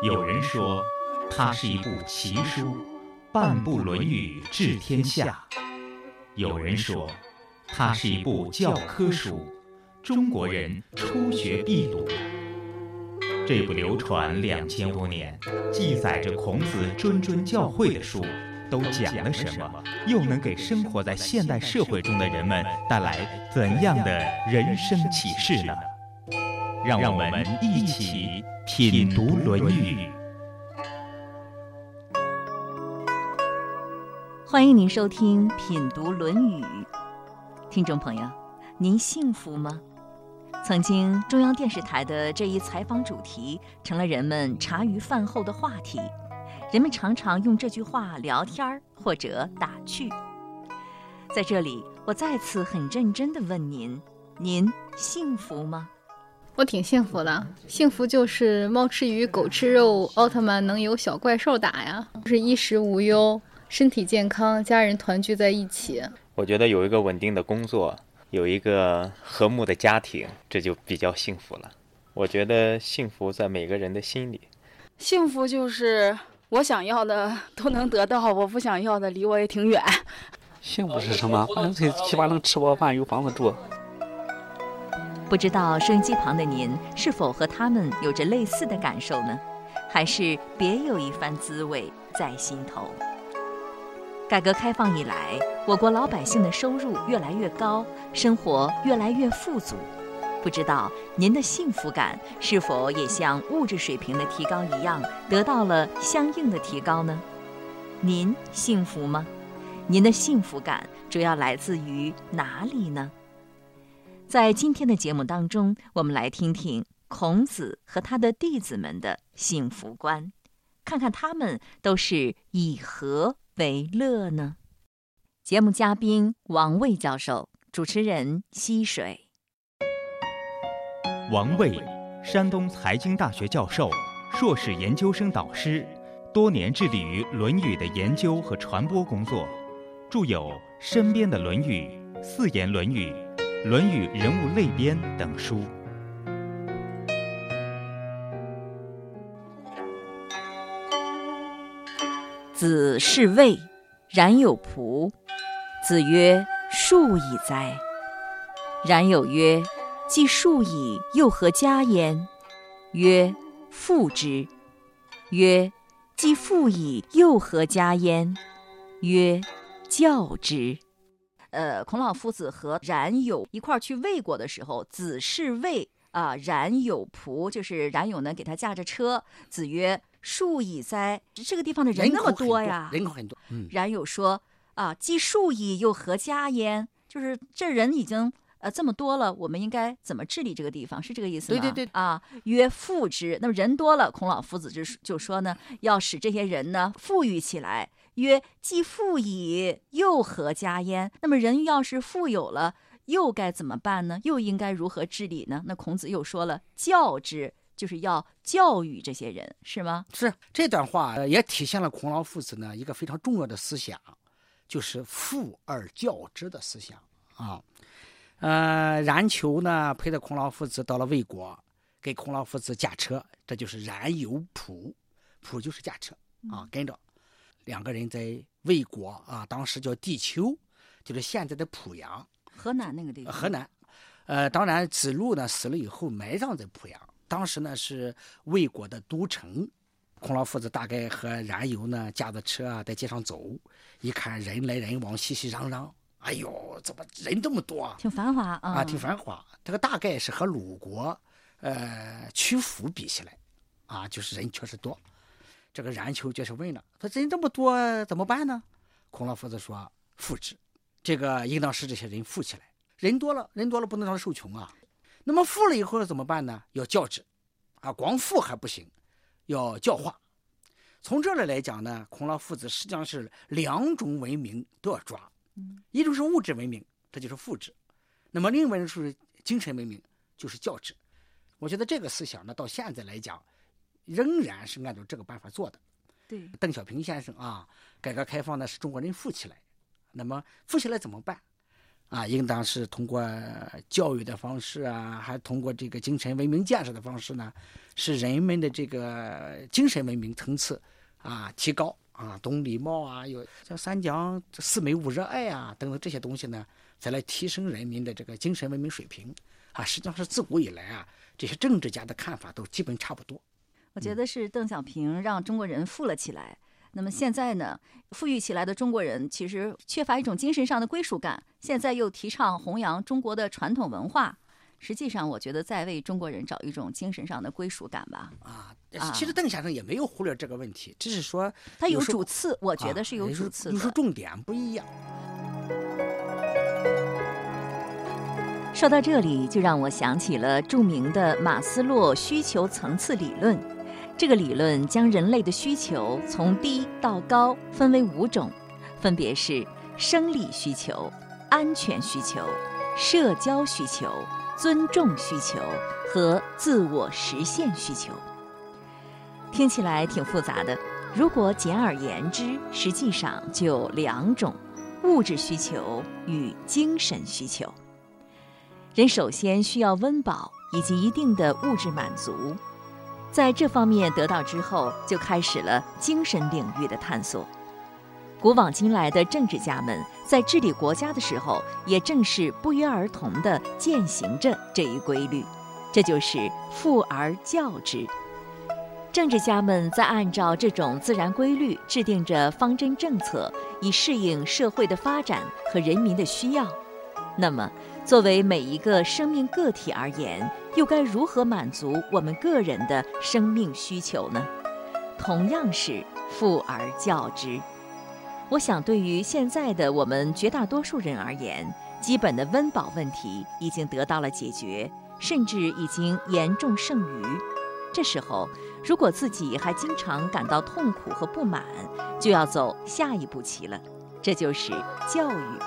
有人说，它是一部奇书，半部《论语》治天下；有人说，它是一部教科书，中国人初学必读。这部流传两千多年、记载着孔子谆谆教诲的书，都讲了什么？又能给生活在现代社会中的人们带来怎样的人生启示呢？让我们一起品读《论语》。欢迎您收听《品读论语》，听众朋友，您幸福吗？曾经中央电视台的这一采访主题成了人们茶余饭后的话题，人们常常用这句话聊天儿或者打趣。在这里，我再次很认真地问您：您幸福吗？我挺幸福的，幸福就是猫吃鱼，狗吃肉，奥特曼能有小怪兽打呀，就是衣食无忧，身体健康，家人团聚在一起。我觉得有一个稳定的工作，有一个和睦的家庭，这就比较幸福了。我觉得幸福在每个人的心里。幸福就是我想要的 都能得到，我不想要的离我也挺远。幸福是什么？反正最起码能吃饱饭，有房子住。不知道收音机旁的您是否和他们有着类似的感受呢？还是别有一番滋味在心头？改革开放以来，我国老百姓的收入越来越高，生活越来越富足。不知道您的幸福感是否也像物质水平的提高一样，得到了相应的提高呢？您幸福吗？您的幸福感主要来自于哪里呢？在今天的节目当中，我们来听听孔子和他的弟子们的幸福观，看看他们都是以何为乐呢？节目嘉宾王卫教授，主持人溪水。王卫，山东财经大学教授、硕士研究生导师，多年致力于《论语》的研究和传播工作，著有《身边的论语》《四言论语》。《论语人物类编》等书。子是卫，冉有仆。子曰：“数矣哉！”冉有曰：“既数矣，又何加焉？”曰：“父之。”曰：“既父矣，又何加焉？”曰：“教之。”呃，孔老夫子和冉有一块儿去魏国的时候，子是魏啊，冉有仆，就是冉有呢给他驾着车。子曰：“数矣哉！”这个地方的人那么多呀，人口很多。嗯，冉有说：“啊，既数矣，又何加焉？”就是这人已经呃这么多了，我们应该怎么治理这个地方？是这个意思吗？对对对。啊，曰富之。那么人多了，孔老夫子就就说呢，要使这些人呢富裕起来。曰：既富矣，又何加焉？那么人要是富有了，又该怎么办呢？又应该如何治理呢？那孔子又说了：教之，就是要教育这些人，是吗？是这段话也体现了孔老夫子呢一个非常重要的思想，就是富而教之的思想啊。呃，冉求呢陪着孔老夫子到了魏国，给孔老夫子驾车，这就是冉有仆，仆就是驾车啊，跟着。两个人在魏国啊，当时叫地丘，就是现在的濮阳，河南那个地方。河南，呃，当然子路呢死了以后埋葬在濮阳。当时呢是魏国的都城。孔老夫子大概和冉有呢驾着车啊在街上走，一看人来人往，熙熙攘攘，哎呦，怎么人这么多？挺繁华啊。啊，挺繁华。这个大概是和鲁国，呃，曲阜比起来，啊，就是人确实多。这个冉求就是问了：“说人这么多怎么办呢？”孔老夫子说：“富之，这个应当使这些人富起来。人多了，人多了不能让他受穷啊。那么富了以后怎么办呢？要教之，啊，光富还不行，要教化。从这里来讲呢，孔老夫子实际上是两种文明都要抓。一种是物质文明，这就是富制；那么另外一种是精神文明，就是教制。我觉得这个思想呢，到现在来讲。”仍然是按照这个办法做的。对，邓小平先生啊，改革开放呢，是中国人富起来。那么富起来怎么办？啊，应当是通过教育的方式啊，还通过这个精神文明建设的方式呢，使人们的这个精神文明层次啊提高啊，懂礼貌啊，有像三讲四美五热爱啊等等这些东西呢，再来提升人民的这个精神文明水平啊，实际上是自古以来啊，这些政治家的看法都基本差不多。我觉得是邓小平让中国人富了起来。那么现在呢，富裕起来的中国人其实缺乏一种精神上的归属感。现在又提倡弘扬中国的传统文化，实际上我觉得在为中国人找一种精神上的归属感吧。啊，其实邓先生也没有忽略这个问题，只是说他有主次，我觉得是有主次，有时重点不一样。说到这里，就让我想起了著名的马斯洛需求层次理论。这个理论将人类的需求从低到高分为五种，分别是生理需求、安全需求、社交需求、尊重需求和自我实现需求。听起来挺复杂的，如果简而言之，实际上就两种：物质需求与精神需求。人首先需要温饱以及一定的物质满足。在这方面得到之后，就开始了精神领域的探索。古往今来的政治家们在治理国家的时候，也正是不约而同地践行着这一规律，这就是富而教之。政治家们在按照这种自然规律制定着方针政策，以适应社会的发展和人民的需要。那么，作为每一个生命个体而言，又该如何满足我们个人的生命需求呢？同样是富而教之。我想，对于现在的我们绝大多数人而言，基本的温饱问题已经得到了解决，甚至已经严重剩余。这时候，如果自己还经常感到痛苦和不满，就要走下一步棋了，这就是教育。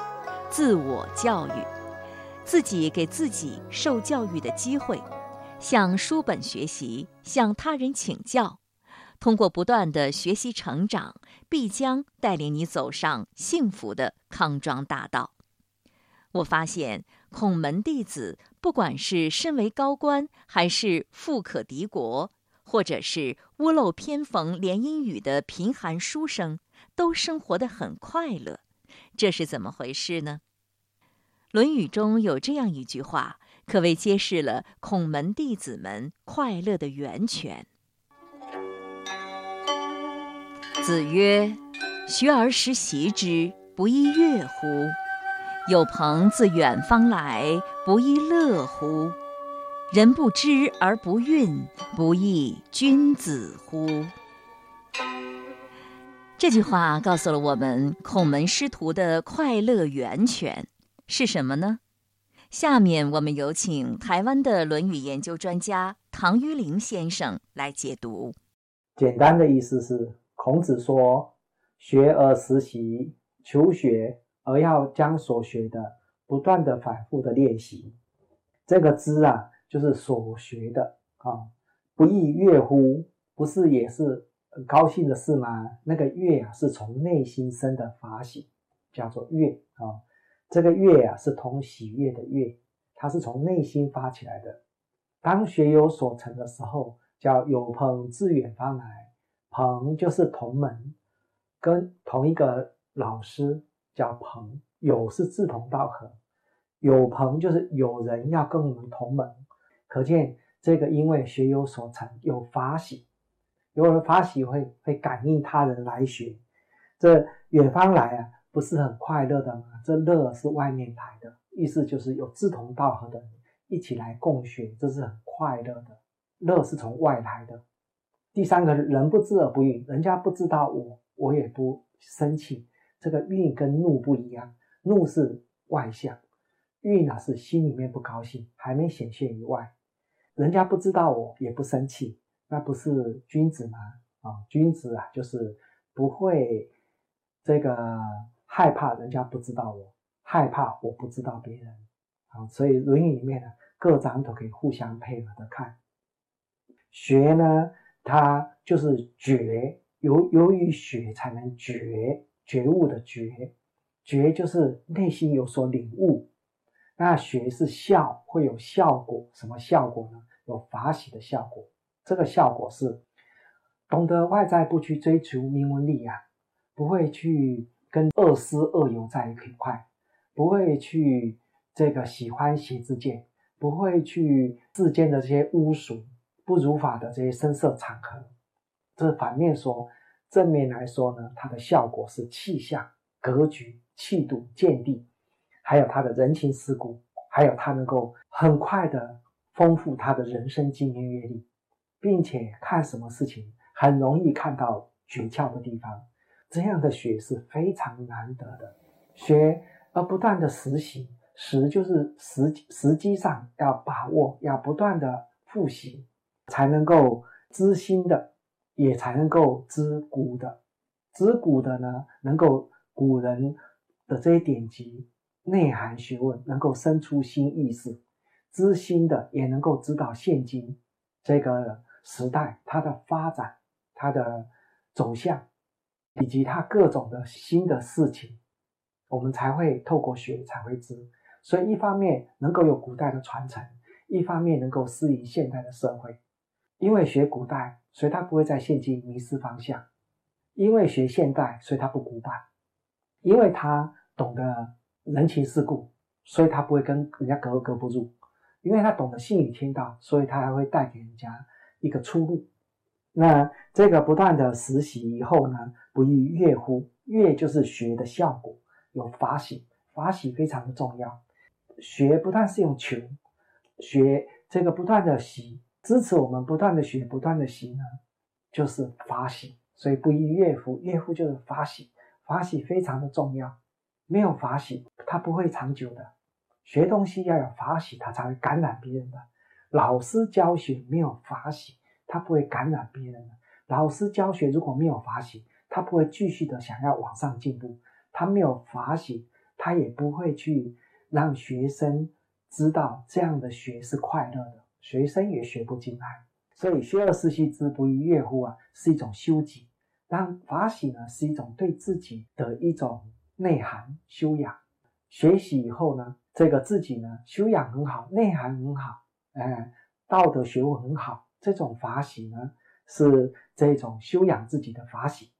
自我教育，自己给自己受教育的机会，向书本学习，向他人请教，通过不断的学习成长，必将带领你走上幸福的康庄大道。我发现孔门弟子，不管是身为高官，还是富可敌国，或者是屋漏偏逢连阴雨的贫寒书生，都生活得很快乐。这是怎么回事呢？《论语》中有这样一句话，可谓揭示了孔门弟子们快乐的源泉。子曰：“学而时习之，不亦乐乎？有朋自远方来，不亦乐乎？人不知而不愠，不亦君子乎？”这句话告诉了我们孔门师徒的快乐源泉是什么呢？下面我们有请台湾的《论语》研究专家唐于林先生来解读。简单的意思是，孔子说：“学而时习，求学而要将所学的不断的反复的练习。这个知啊，就是所学的啊，不亦乐乎？不是也是？”很高兴的事吗？那个悦啊，是从内心生的法喜，叫做悦啊。这个悦啊，是同喜悦的悦，它是从内心发起来的。当学有所成的时候，叫有朋自远方来，朋就是同门，跟同一个老师叫朋，友是志同道合，有朋就是有人要跟我们同门，可见这个因为学有所成，有法喜。有人法喜会会感应他人来学，这远方来啊，不是很快乐的吗？这乐是外面来的，意思就是有志同道合的人一起来共学，这是很快乐的。乐是从外来的。第三个人不知而不愠，人家不知道我，我也不生气。这个愠跟怒不一样，怒是外向，愠呢是心里面不高兴，还没显现于外。人家不知道我，也不生气。那不是君子吗？啊，君子啊，就是不会这个害怕人家不知道我，害怕我不知道别人啊。所以《论语》里面呢，各章都可以互相配合的看。学呢，它就是觉，由由于学才能觉，觉悟的觉，觉就是内心有所领悟，那学是效，会有效果，什么效果呢？有法喜的效果。这个效果是懂得外在，不去追求名闻利养，不会去跟恶思恶友在一块，不会去这个喜欢邪之见，不会去世间的这些污俗、不如法的这些声色场合。这反面说，正面来说呢，它的效果是气象、格局、气度、见地，还有他的人情世故，还有他能够很快的丰富他的人生经验阅历。并且看什么事情很容易看到诀窍的地方，这样的学是非常难得的学，而不断的实习，实就是实实际上要把握，要不断的复习，才能够知新的，也才能够知古的，知古的呢，能够古人的这些典籍内涵学问能够生出新意识，知新的也能够知道现今这个。时代它的发展、它的走向，以及它各种的新的事情，我们才会透过学才会知。所以一方面能够有古代的传承，一方面能够适应现代的社会。因为学古代，所以他不会在现今迷失方向；因为学现代，所以他不古板；因为他懂得人情世故，所以他不会跟人家格格不入；因为他懂得信与天道，所以他还会带给人家。一个出路，那这个不断的实习以后呢，不亦乐乎？乐就是学的效果，有法喜，法喜非常的重要。学不但是用求，学这个不断的习，支持我们不断的学，不断的习呢，就是法喜。所以不亦乐乎？乐乎就是法喜，法喜非常的重要。没有法喜，它不会长久的。学东西要有法喜，它才会感染别人的。老师教学没有法喜，他不会感染别人的。老师教学如果没有法喜，他不会继续的想要往上进步。他没有法喜，他也不会去让学生知道这样的学是快乐的，学生也学不进来。所以学而时习之，不亦乐乎啊？是一种修己。但法喜呢，是一种对自己的一种内涵修养。学习以后呢，这个自己呢修养很好，内涵很好。哎，道德学问很好，这种法喜呢，是这种修养自己的法喜。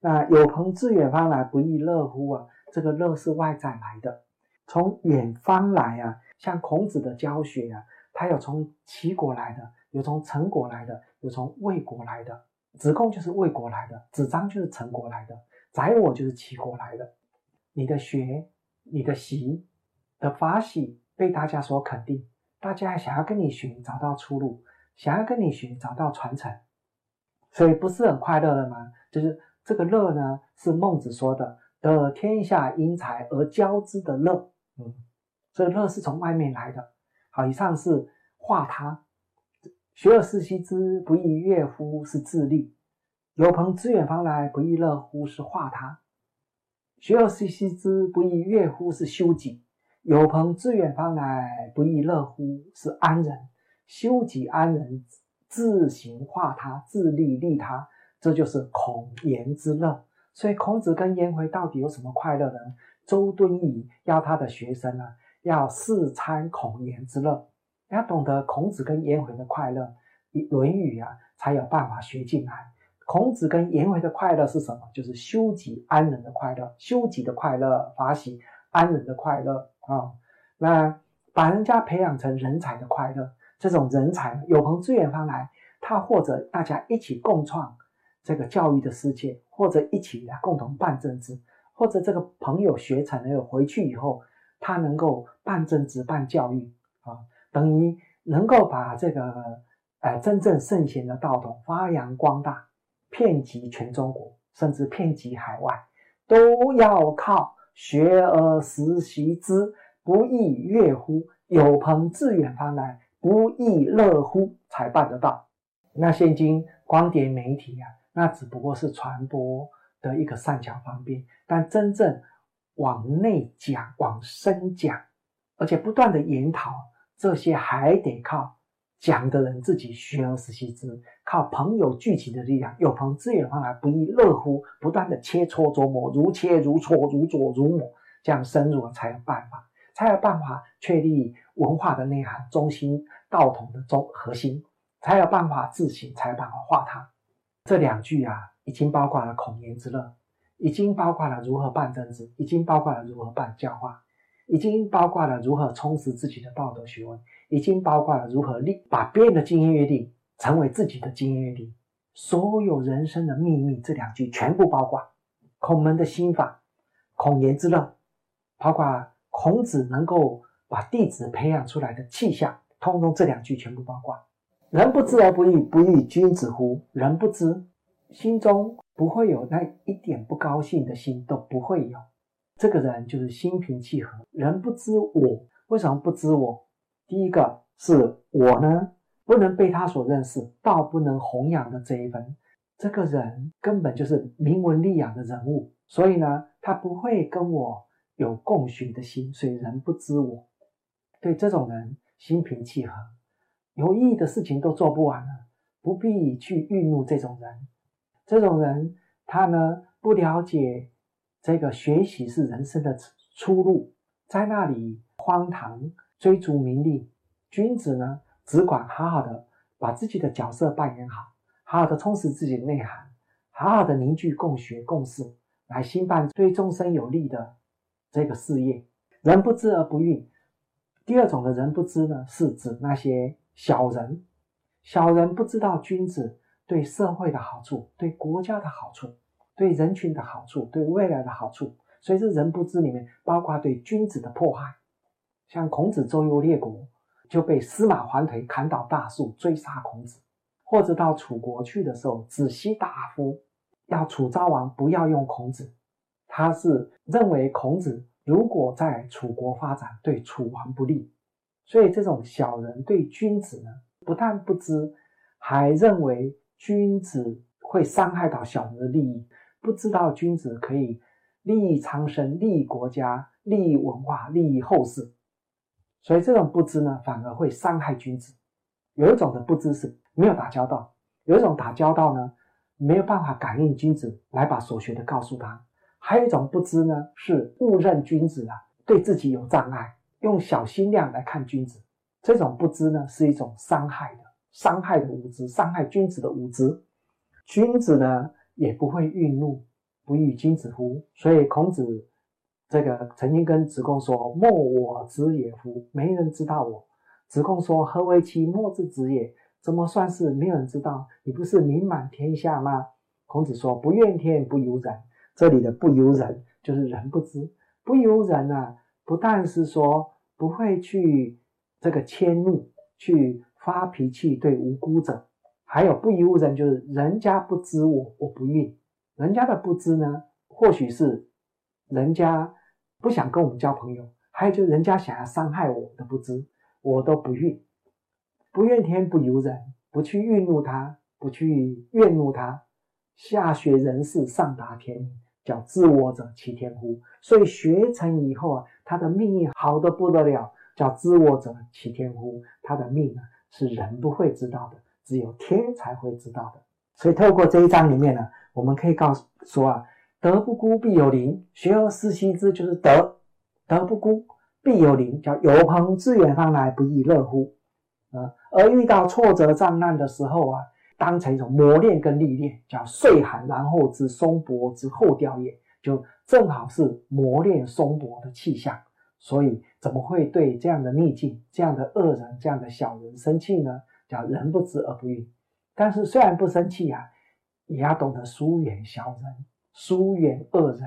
那有朋自远方来，不亦乐乎啊？这个乐是外在来的，从远方来啊。像孔子的教学啊，他有从齐国来的，有从陈国来的，有从魏国来的。子贡就是魏国来的，子张就是陈国来的，宰我就是齐国来的。你的学，你的习的法喜被大家所肯定。大家想要跟你学，找到出路；想要跟你学，找到传承，所以不是很快乐的吗？就是这个乐呢，是孟子说的“得天下英才而教之”的乐。嗯，这个乐是从外面来的。以上是化他，学而时习之，不亦乐乎？是自立。有朋自远方来，不亦乐乎？是化他。学而时习之，不亦乐乎？是修己。有朋自远方来，不亦乐乎？是安人，修己安人，自行化他，自利利他，这就是孔颜之乐。所以孔子跟颜回到底有什么快乐呢？周敦颐要他的学生呢，要试参孔颜之乐，要懂得孔子跟颜回的快乐，《论语》啊才有办法学进来。孔子跟颜回的快乐是什么？就是修己安人的快乐，修己的快乐，法喜。安人的快乐啊，那把人家培养成人才的快乐，这种人才有朋自远方来，他或者大家一起共创这个教育的世界，或者一起来共同办政治，或者这个朋友学成了回去以后，他能够办政治、办教育啊，等于能够把这个呃真正圣贤的道统发扬光大，遍及全中国，甚至遍及海外，都要靠。学而时习之，不亦乐乎？有朋自远方来，不亦乐乎？才办得到。那现今光碟媒体啊，那只不过是传播的一个善巧方便，但真正往内讲、往深讲，而且不断的研讨，这些还得靠。讲的人自己学而时习之，靠朋友聚集的力量，有朋自远方来，不亦乐乎？不断的切磋琢磨，如切如磋，如琢如磨，这样深入了才有办法，才有办法确立文化的内涵、中心、道统的中核心，才有办法自省，才有办法化他。这两句啊，已经包括了孔颜之乐，已经包括了如何办政治，已经包括了如何办教化，已经包括了如何充实自己的道德学问，已经包括了如何立把别人的经验约定成为自己的经验约定。所有人生的秘密，这两句全部包括孔门的心法，孔颜之乐，包括孔子能够把弟子培养出来的气象，通通这两句全部包括。人不知而不愠，不亦君子乎？人不知，心中不会有那一点不高兴的心都不会有。这个人就是心平气和。人不知我，为什么不知我？第一个是我呢？不能被他所认识，道不能弘扬的这一份，这个人根本就是名闻利养的人物，所以呢，他不会跟我有共寻的心，所以人不知我。对这种人，心平气和，有意义的事情都做不完了，不必去愠怒这种人。这种人，他呢不了解这个学习是人生的出路，在那里荒唐追逐名利，君子呢？只管好好的把自己的角色扮演好，好好的充实自己的内涵，好好的凝聚共学共事，来兴办对众生有利的这个事业。人不知而不愠。第二种的人不知呢，是指那些小人，小人不知道君子对社会的好处，对国家的好处，对人群的好处，对未来的好处。所以这人不知里面包括对君子的迫害，像孔子周游列国。就被司马桓颓砍倒大树追杀孔子，或者到楚国去的时候，子西大夫要楚昭王不要用孔子，他是认为孔子如果在楚国发展对楚王不利，所以这种小人对君子呢，不但不知，还认为君子会伤害到小人的利益，不知道君子可以利益苍生、利益国家、利益文化、利益后世。所以这种不知呢，反而会伤害君子。有一种的不知是没有打交道，有一种打交道呢，没有办法感应君子来把所学的告诉他。还有一种不知呢，是误认君子啊，对自己有障碍，用小心量来看君子。这种不知呢，是一种伤害的、伤害的无知，伤害君子的无知。君子呢，也不会愠怒，不亦君子乎？所以孔子。这个曾经跟子贡说：“莫我知也乎？没人知道我。”子贡说：“何为其莫之子也？怎么算是没有人知道？你不是名满天下吗？”孔子说：“不怨天不尤人。”这里的“不尤人”就是人不知，不尤人呢，不但是说不会去这个迁怒、去发脾气对无辜者，还有不尤人，就是人家不知我，我不愠。人家的不知呢，或许是人家。不想跟我们交朋友，还有就是人家想要伤害我的不知，我都不怨，不怨天不尤人，不去愠怒他，不去怨怒他。下学人事，上达天命，叫知我者其天乎？所以学成以后啊，他的命运好的不得了，叫知我者其天乎？他的命啊，是人不会知道的，只有天才会知道的。所以透过这一章里面呢，我们可以告诉说啊。德不孤，必有邻。学而时习之，就是德。德不孤，必有邻。叫有朋自远方来，不亦乐乎？啊，而遇到挫折、障难的时候啊，当成一种磨练跟历练，叫岁寒然后知松柏之后凋叶，就正好是磨练松柏的气象。所以，怎么会对这样的逆境、这样的恶人、这样的小人生气呢？叫人不知而不愠。但是，虽然不生气啊，也要懂得疏远小人。疏远恶人，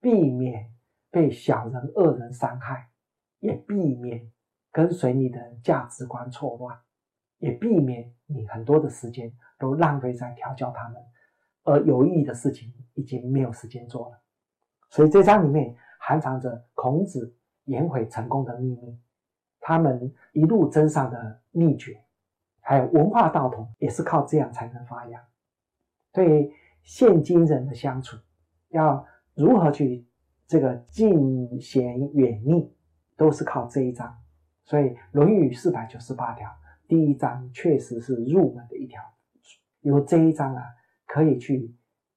避免被小人恶人伤害，也避免跟随你的价值观错乱，也避免你很多的时间都浪费在调教他们，而有意义的事情已经没有时间做了。所以这章里面含藏着孔子颜回成功的秘密，他们一路增上的秘诀，还有文化道统，也是靠这样才能发扬。对。现今人的相处，要如何去这个近贤远逆，都是靠这一章。所以《论语》四百九十八条，第一章确实是入门的一条。有这一章啊，可以去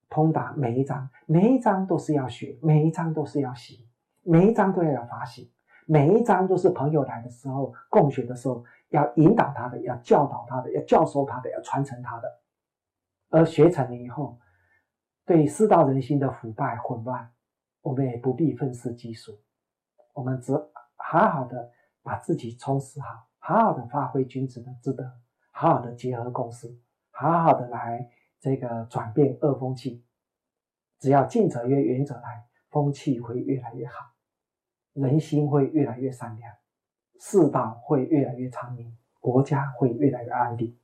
通达每一章，每一章都是要学，每一章都是要习，每一章都要有发心，每一章都是朋友来的时候共学的时候，要引导他的，要教导他的，要教授他的，要传承他的。而学成了以后，对世道人心的腐败混乱，我们也不必愤世嫉俗，我们只好好的把自己充实好，好好的发挥君子的之德，好好的结合共识，好好的来这个转变恶风气。只要近者约，远者来，风气会越来越好，人心会越来越善良，世道会越来越昌明，国家会越来越安定，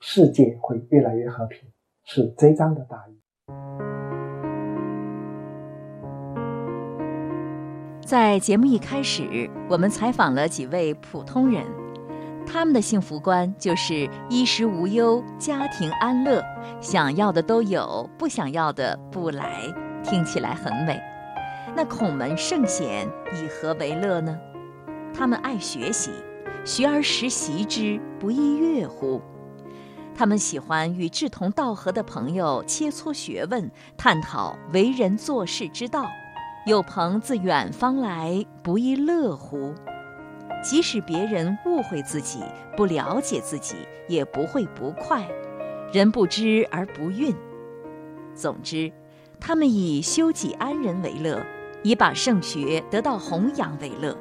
世界会越来越和平。是这章的大意。在节目一开始，我们采访了几位普通人，他们的幸福观就是衣食无忧、家庭安乐，想要的都有，不想要的不来。听起来很美。那孔门圣贤以何为乐呢？他们爱学习，学而时习之，不亦乐乎？他们喜欢与志同道合的朋友切磋学问，探讨为人做事之道。有朋自远方来，不亦乐乎？即使别人误会自己、不了解自己，也不会不快。人不知而不愠。总之，他们以修己安人为乐，以把圣学得到弘扬为乐，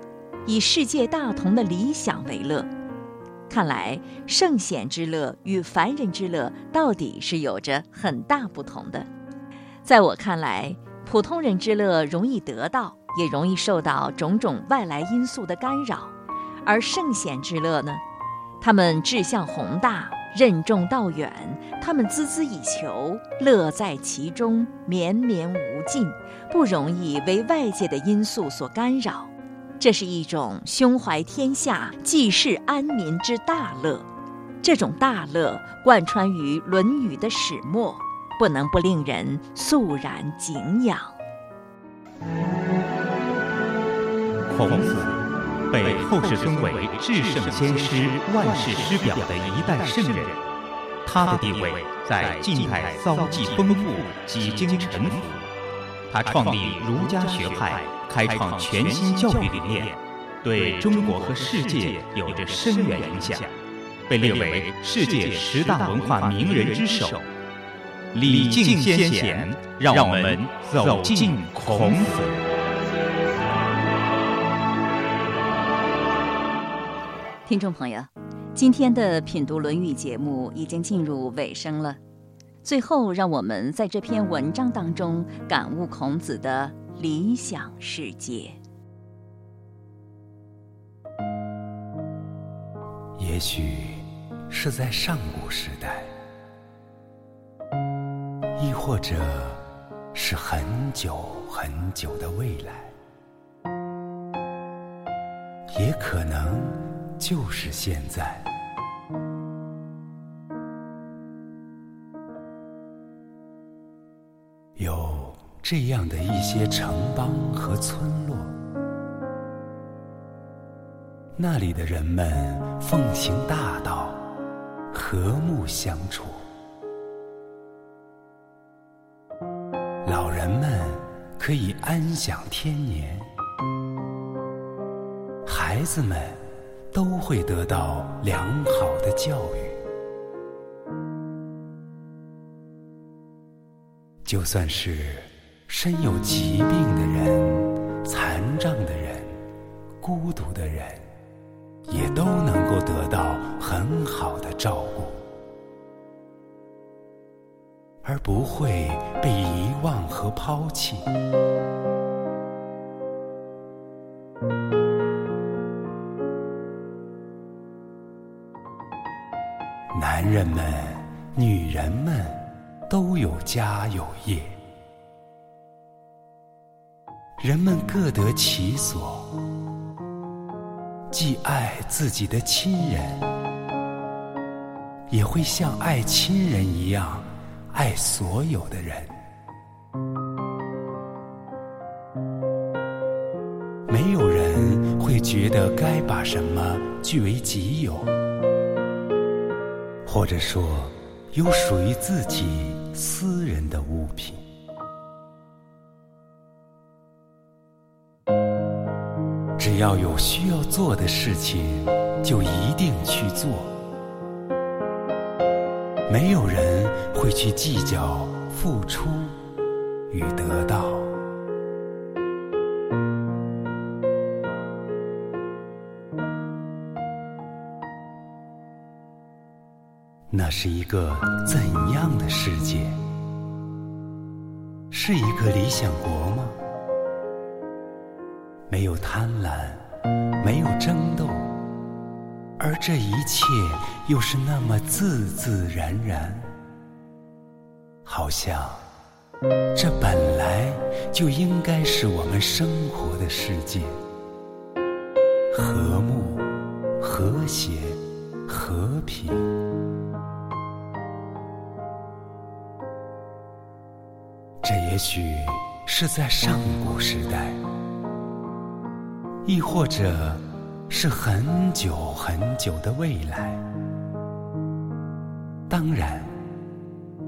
以世界大同的理想为乐。看来，圣贤之乐与凡人之乐到底是有着很大不同的。在我看来，普通人之乐容易得到，也容易受到种种外来因素的干扰；而圣贤之乐呢，他们志向宏大，任重道远，他们孜孜以求，乐在其中，绵绵无尽，不容易为外界的因素所干扰。这是一种胸怀天下、济世安民之大乐，这种大乐贯穿于《论语》的始末，不能不令人肃然敬仰。孔子被后世尊为至圣先师、万世师表的一代圣人，他的地位在近代遭际丰富，几经沉浮。他创立儒家学派。开创全新教育理念，对中国和世界有着深远影响，被列为世界十大文化名人之首。礼敬先贤，让我们走进孔子。听众朋友，今天的品读《论语》节目已经进入尾声了，最后让我们在这篇文章当中感悟孔子的。理想世界，也许是在上古时代，亦或者是很久很久的未来，也可能就是现在，有。这样的一些城邦和村落，那里的人们奉行大道，和睦相处。老人们可以安享天年，孩子们都会得到良好的教育。就算是。身有疾病的人、残障的人、孤独的人，也都能够得到很好的照顾，而不会被遗忘和抛弃。男人们、女人们都有家有业。人们各得其所，既爱自己的亲人，也会像爱亲人一样爱所有的人。没有人会觉得该把什么据为己有，或者说有属于自己私人的物品。只要有需要做的事情，就一定去做。没有人会去计较付出与得到。那是一个怎样的世界？是一个理想国吗？没有贪婪，没有争斗，而这一切又是那么自自然然，好像这本来就应该是我们生活的世界，和睦、和谐、和平。这也许是在上古时代，亦或者是很久很久的未来。当然，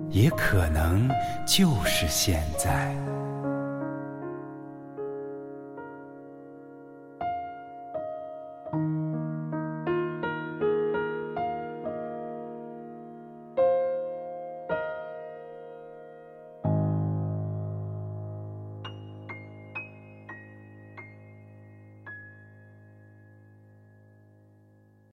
也可能就是现在。